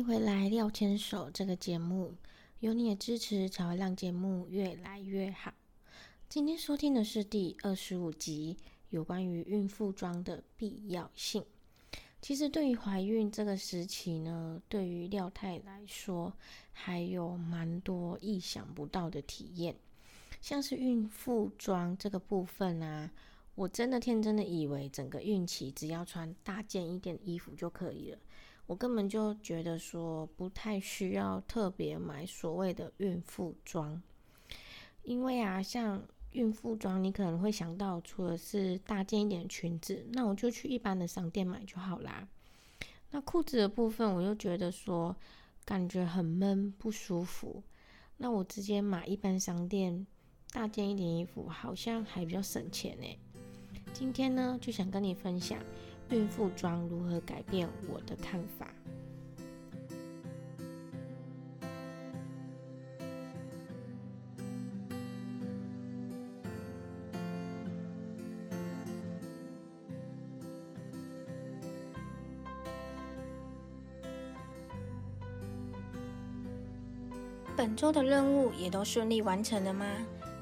迎回来《廖牵手》这个节目，有你的支持才会让节目越来越好。今天收听的是第二十五集，有关于孕妇装的必要性。其实对于怀孕这个时期呢，对于廖太来说，还有蛮多意想不到的体验，像是孕妇装这个部分啊，我真的天真的以为整个孕期只要穿大件一点衣服就可以了，我根本就觉得说不太需要特别买所谓的孕妇装，因为啊，像。孕妇装，你可能会想到，除了是大件一点的裙子，那我就去一般的商店买就好啦。那裤子的部分，我又觉得说感觉很闷不舒服，那我直接买一般商店大件一点衣服，好像还比较省钱呢。今天呢，就想跟你分享孕妇装如何改变我的看法。本周的任务也都顺利完成了吗？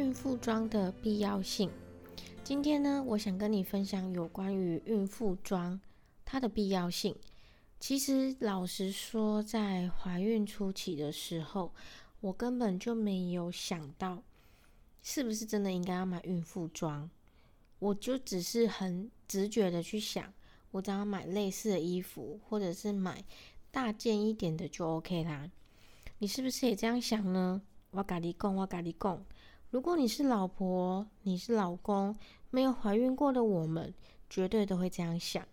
孕妇装的必要性。今天呢，我想跟你分享有关于孕妇装它的必要性。其实老实说，在怀孕初期的时候，我根本就没有想到是不是真的应该要买孕妇装。我就只是很直觉的去想，我只要买类似的衣服，或者是买大件一点的就 OK 啦。你是不是也这样想呢？我咖喱贡，我咖喱贡。如果你是老婆，你是老公，没有怀孕过的我们，绝对都会这样想。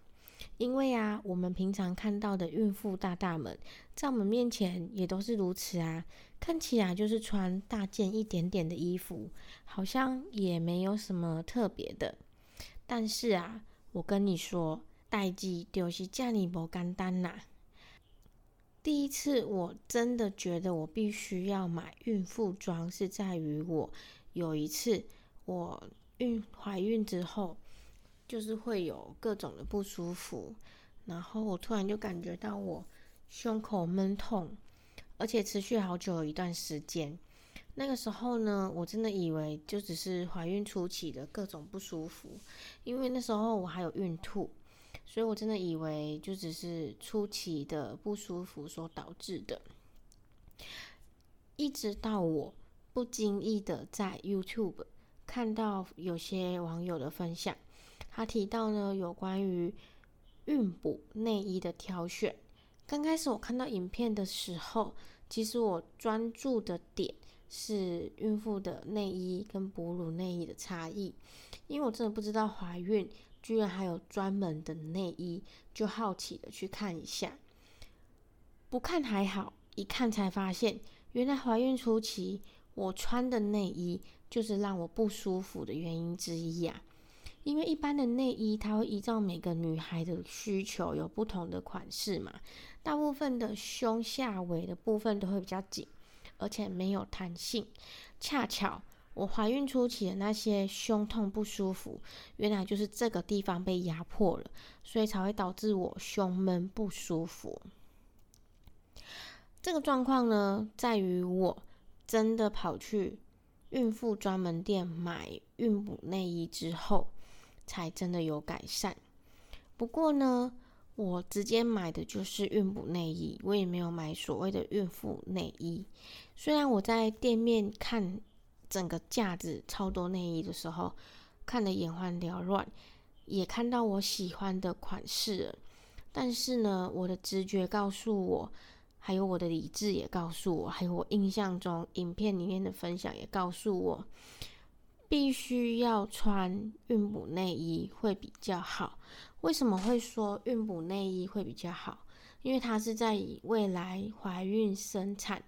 因为啊，我们平常看到的孕妇大大们，在我们面前也都是如此啊，看起来就是穿大件一点点的衣服，好像也没有什么特别的。但是啊，我跟你说，代际就是这里不简单呐。第一次我真的觉得我必须要买孕妇装，是在于我有一次我孕怀孕之后，就是会有各种的不舒服，然后我突然就感觉到我胸口闷痛，而且持续好久一段时间。那个时候呢，我真的以为就只是怀孕初期的各种不舒服，因为那时候我还有孕吐。所以我真的以为就只是初期的不舒服所导致的，一直到我不经意的在 YouTube 看到有些网友的分享，他提到呢有关于孕哺内衣的挑选。刚开始我看到影片的时候，其实我专注的点是孕妇的内衣跟哺乳内衣的差异，因为我真的不知道怀孕。居然还有专门的内衣，就好奇的去看一下。不看还好，一看才发现，原来怀孕初期我穿的内衣就是让我不舒服的原因之一呀。因为一般的内衣，它会依照每个女孩的需求有不同的款式嘛。大部分的胸下围的部分都会比较紧，而且没有弹性。恰巧。我怀孕初期的那些胸痛不舒服，原来就是这个地方被压迫了，所以才会导致我胸闷不舒服。这个状况呢，在于我真的跑去孕妇专门店买孕补内衣之后，才真的有改善。不过呢，我直接买的就是孕补内衣，我也没有买所谓的孕妇内衣。虽然我在店面看。整个架子超多内衣的时候，看得眼花缭乱，也看到我喜欢的款式，但是呢，我的直觉告诉我，还有我的理智也告诉我，还有我印象中影片里面的分享也告诉我，必须要穿孕哺内衣会比较好。为什么会说孕哺内衣会比较好？因为它是在以未来怀孕生产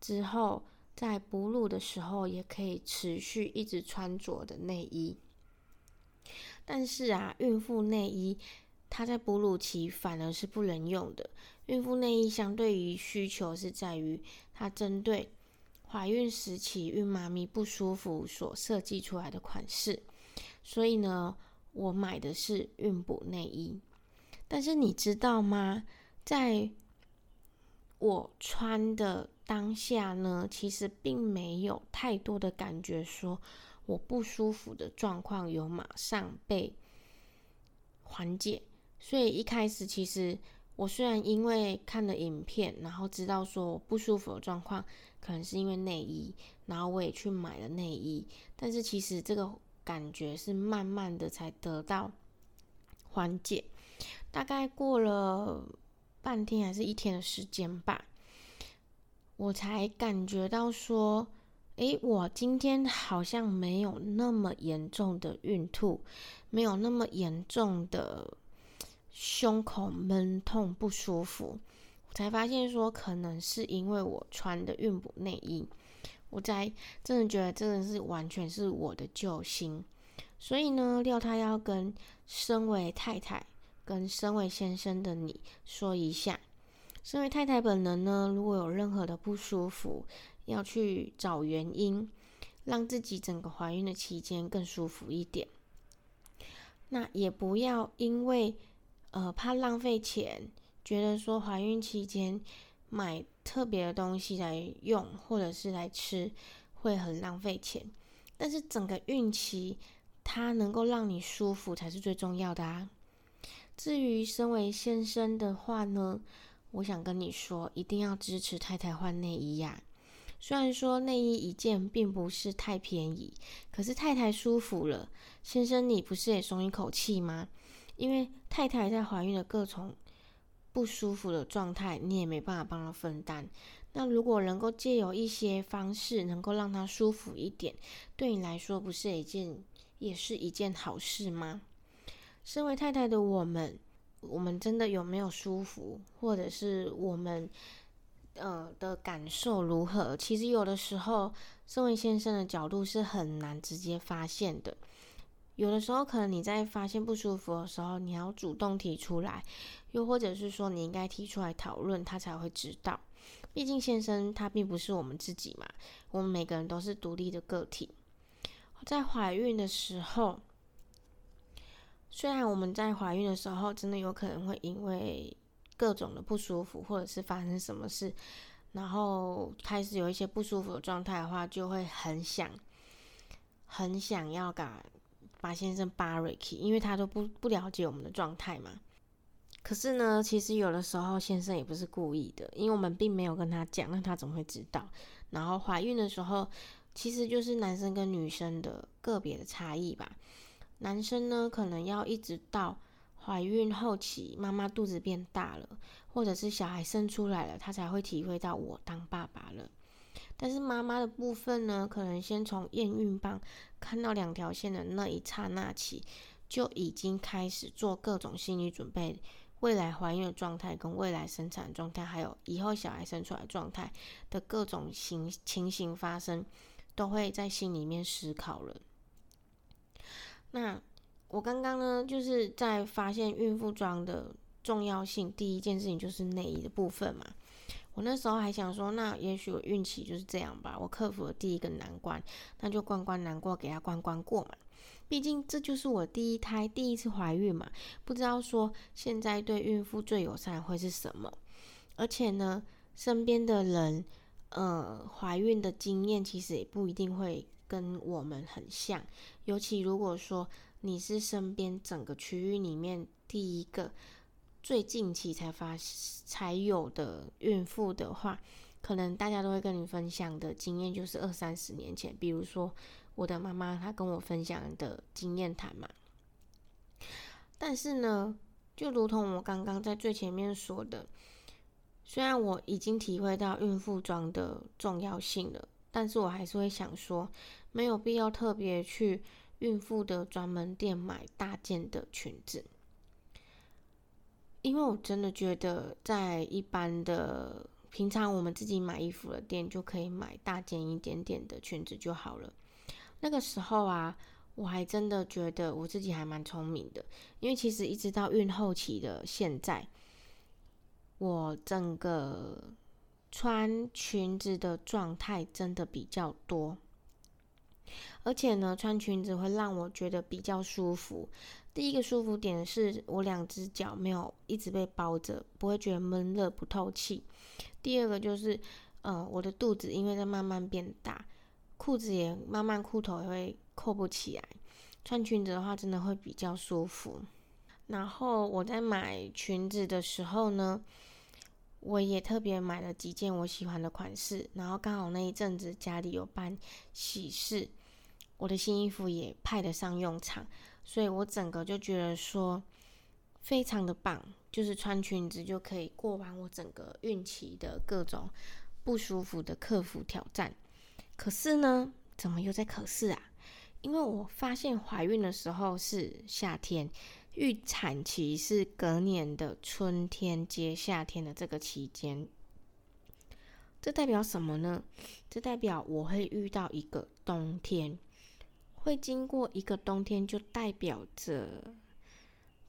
之后，在哺乳的时候也可以持续一直穿着的内衣。但是啊，孕妇内衣它在哺乳期反而是不能用的。孕妇内衣相对于需求是在于它针对怀孕时期孕妈咪不舒服所设计出来的款式，所以呢，我买的是孕哺内衣。但是你知道吗？在我穿的当下呢，其实并没有太多的感觉说我不舒服的状况有马上被缓解。所以一开始其实我虽然因为看了影片，然后知道说我不舒服的状况可能是因为内衣，然后我也去买了内衣，但是其实这个感觉是慢慢的才得到缓解。大概过了半天还是一天的时间吧，我才感觉到说，诶，我今天好像没有那么严重的孕吐，没有那么严重的胸口闷痛不舒服。我才发现说，可能是因为我穿的孕哺内衣，我才真的觉得真的是完全是我的救星。所以呢，廖他要跟身为太太。跟身为先生的你说一下，身为太太本人呢，如果有任何的不舒服，要去找原因，让自己整个怀孕的期间更舒服一点。那也不要因为呃怕浪费钱，觉得说怀孕期间买特别的东西来用或者是来吃会很浪费钱。但是整个孕期它能够让你舒服才是最重要的啊。至于身为先生的话呢，我想跟你说，一定要支持太太换内衣呀。虽然说内衣一件并不是太便宜，可是太太舒服了，先生你不是也松一口气吗？因为太太在怀孕的各种不舒服的状态，你也没办法帮她分担。那如果能够借由一些方式，能够让她舒服一点，对你来说不是一件，也是一件好事吗？身为太太的我们，我们真的有没有舒服，或者是我们呃的感受如何？其实有的时候，身为先生的角度是很难直接发现的。有的时候，可能你在发现不舒服的时候，你要主动提出来，又或者是说你应该提出来讨论，他才会知道。毕竟先生他并不是我们自己嘛，我们每个人都是独立的个体。在怀孕的时候。虽然我们在怀孕的时候，真的有可能会因为各种的不舒服，或者是发生什么事，然后开始有一些不舒服的状态的话，就会很想、很想要把把先生扒 Ricky，因为他都不不了解我们的状态嘛。可是呢，其实有的时候先生也不是故意的，因为我们并没有跟他讲，那他怎么会知道？然后怀孕的时候，其实就是男生跟女生的个别的差异吧。男生呢，可能要一直到怀孕后期，妈妈肚子变大了，或者是小孩生出来了，他才会体会到我当爸爸了。但是妈妈的部分呢，可能先从验孕棒看到两条线的那一刹那起，就已经开始做各种心理准备，未来怀孕的状态、跟未来生产状态，还有以后小孩生出来状态的各种情情形发生，都会在心里面思考了。那我刚刚呢，就是在发现孕妇装的重要性。第一件事情就是内衣的部分嘛。我那时候还想说，那也许我孕期就是这样吧。我克服了第一个难关，那就关关难过，给他关关过嘛。毕竟这就是我第一胎，第一次怀孕嘛。不知道说现在对孕妇最友善会是什么？而且呢，身边的人，呃，怀孕的经验其实也不一定会。跟我们很像，尤其如果说你是身边整个区域里面第一个最近期才发才有的孕妇的话，可能大家都会跟你分享的经验就是二三十年前，比如说我的妈妈她跟我分享的经验谈嘛。但是呢，就如同我刚刚在最前面说的，虽然我已经体会到孕妇装的重要性了。但是我还是会想说，没有必要特别去孕妇的专门店买大件的裙子，因为我真的觉得在一般的平常我们自己买衣服的店就可以买大件一点点的裙子就好了。那个时候啊，我还真的觉得我自己还蛮聪明的，因为其实一直到孕后期的现在，我整个穿裙子的状态真的比较多。而且呢，穿裙子会让我觉得比较舒服。第一个舒服点是我两只脚没有一直被包着，不会觉得闷热不透气。第二个就是，呃，我的肚子因为在慢慢变大，裤子也慢慢裤头也会扣不起来。穿裙子的话，真的会比较舒服。然后我在买裙子的时候呢，我也特别买了几件我喜欢的款式。然后刚好那一阵子家里有办喜事。我的新衣服也派得上用场，所以我整个就觉得说非常的棒，就是穿裙子就可以过完我整个孕期的各种不舒服的克服挑战。可是呢，怎么又在可是啊？因为我发现怀孕的时候是夏天，预产期是隔年的春天接夏天的这个期间，这代表什么呢？这代表我会遇到一个冬天。会经过一个冬天，就代表着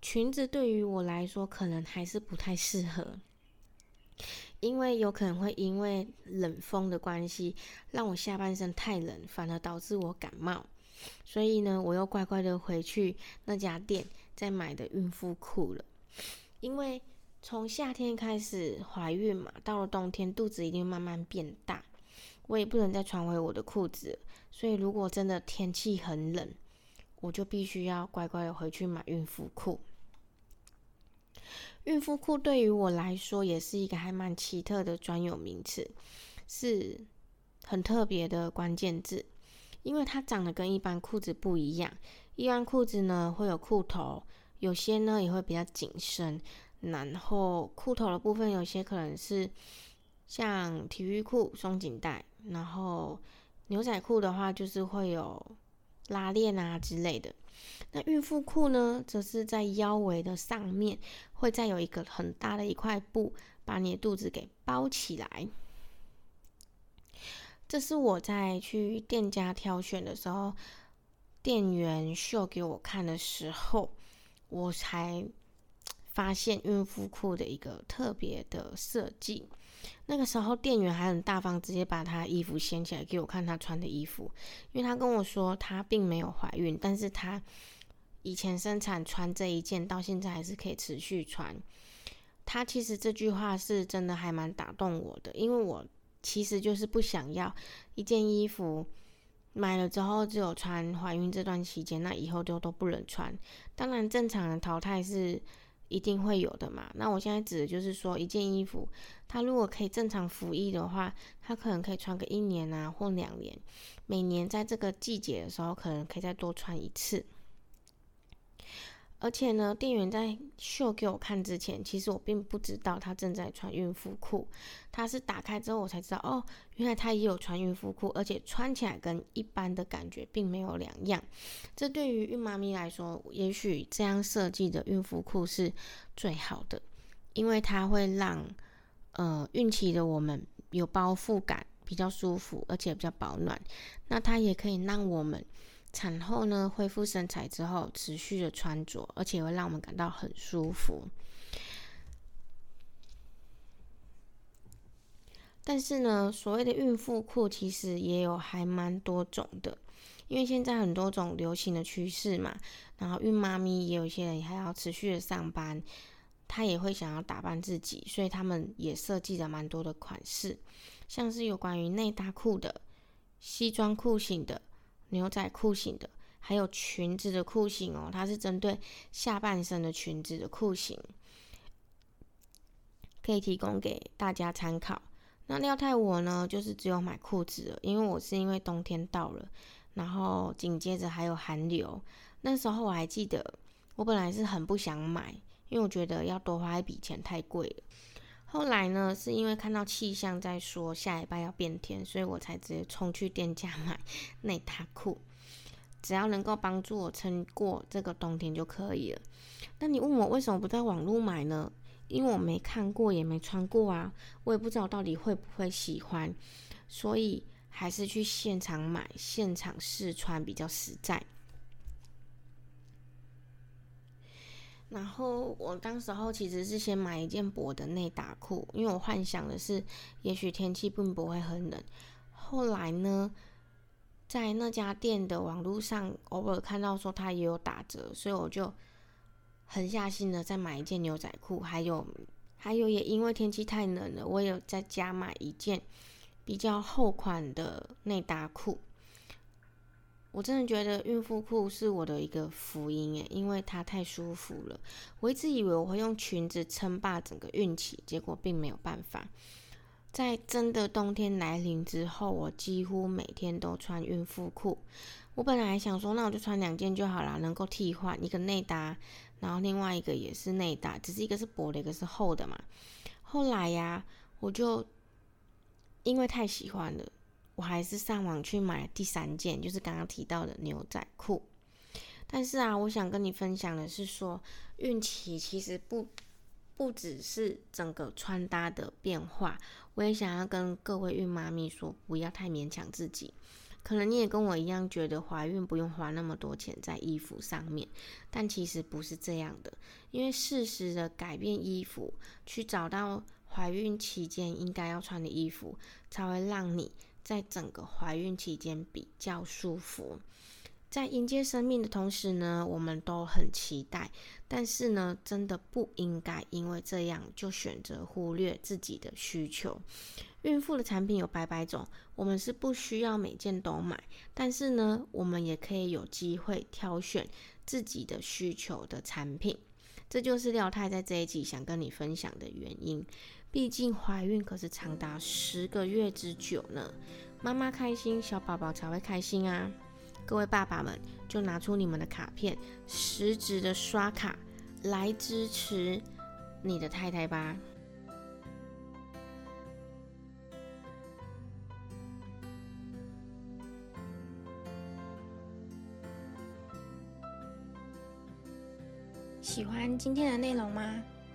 裙子对于我来说可能还是不太适合，因为有可能会因为冷风的关系，让我下半身太冷，反而导致我感冒。所以呢，我又乖乖的回去那家店再买的孕妇裤了。因为从夏天开始怀孕嘛，到了冬天肚子一定慢慢变大。我也不能再穿回我的裤子，所以如果真的天气很冷，我就必须要乖乖的回去买孕妇裤。孕妇裤对于我来说也是一个还蛮奇特的专有名词，是很特别的关键字，因为它长得跟一般裤子不一样。一般裤子呢会有裤头，有些呢也会比较紧身，然后裤头的部分有些可能是。像体育裤松紧带，然后牛仔裤的话就是会有拉链啊之类的。那孕妇裤呢，则是在腰围的上面会再有一个很大的一块布，把你的肚子给包起来。这是我在去店家挑选的时候，店员秀给我看的时候，我才 发现孕妇裤的一个特别的设计。那个时候，店员还很大方，直接把他衣服掀起来给我看他穿的衣服，因为他跟我说他并没有怀孕，但是他以前生产穿这一件，到现在还是可以持续穿。他其实这句话是真的还蛮打动我的，因为我其实就是不想要一件衣服买了之后只有穿怀孕这段期间，那以后就都不能穿。当然，正常的淘汰是。一定会有的嘛？那我现在指的就是说，一件衣服，它如果可以正常服役的话，它可能可以穿个一年啊，或两年。每年在这个季节的时候，可能可以再多穿一次。而且呢，店员在秀给我看之前，其实我并不知道他正在穿孕妇裤。他是打开之后我才知道，哦，原来他也有穿孕妇裤，而且穿起来跟一般的感觉并没有两样。这对于孕妈咪来说，也许这样设计的孕妇裤是最好的，因为它会让呃孕期的我们有包覆感，比较舒服，而且比较保暖。那它也可以让我们。产后呢，恢复身材之后，持续的穿着，而且会让我们感到很舒服。但是呢，所谓的孕妇裤其实也有还蛮多种的，因为现在很多种流行的趋势嘛。然后孕妈咪也有一些人还要持续的上班，她也会想要打扮自己，所以他们也设计了蛮多的款式，像是有关于内搭裤的、西装裤型的。牛仔裤型的，还有裙子的裤型哦，它是针对下半身的裙子的裤型，可以提供给大家参考。那廖太我呢，就是只有买裤子了，因为我是因为冬天到了，然后紧接着还有寒流，那时候我还记得，我本来是很不想买，因为我觉得要多花一笔钱太贵了。后来呢，是因为看到气象在说下礼拜要变天，所以我才直接冲去店家买 内搭裤，只要能够帮助我撑过这个冬天就可以了。那你问我为什么不在网络买呢？因为我没看过也没穿过啊，我也不知道到底会不会喜欢，所以还是去现场买、现场试穿比较实在。然后我当时候其实是先买一件薄的内搭裤，因为我幻想的是，也许天气并不会很冷。后来呢，在那家店的网络上偶尔看到说它也有打折，所以我就狠下心的再买一件牛仔裤。还有，还有也因为天气太冷了，我有在家买一件比较厚款的内搭裤。我真的觉得孕妇裤是我的一个福音诶，因为它太舒服了。我一直以为我会用裙子称霸整个孕期，结果并没有办法。在真的冬天来临之后，我几乎每天都穿孕妇裤。我本来想说，那我就穿两件就好了，能够替换一个内搭，然后另外一个也是内搭，只是一个是薄的，一个是厚的嘛。后来呀，我就因为太喜欢了。我还是上网去买第三件，就是刚刚提到的牛仔裤。但是啊，我想跟你分享的是说，孕期其实不不只是整个穿搭的变化，我也想要跟各位孕妈咪说，不要太勉强自己。可能你也跟我一样，觉得怀孕不用花那么多钱在衣服上面，但其实不是这样的。因为适时的改变衣服，去找到怀孕期间应该要穿的衣服，才会让你。在整个怀孕期间比较舒服，在迎接生命的同时呢，我们都很期待。但是呢，真的不应该因为这样就选择忽略自己的需求。孕妇的产品有百百种，我们是不需要每件都买，但是呢，我们也可以有机会挑选自己的需求的产品。这就是廖太在这一集想跟你分享的原因。毕竟怀孕可是长达十个月之久呢，妈妈开心，小宝宝才会开心啊！各位爸爸们，就拿出你们的卡片，实质的刷卡来支持你的太太吧。喜欢今天的内容吗？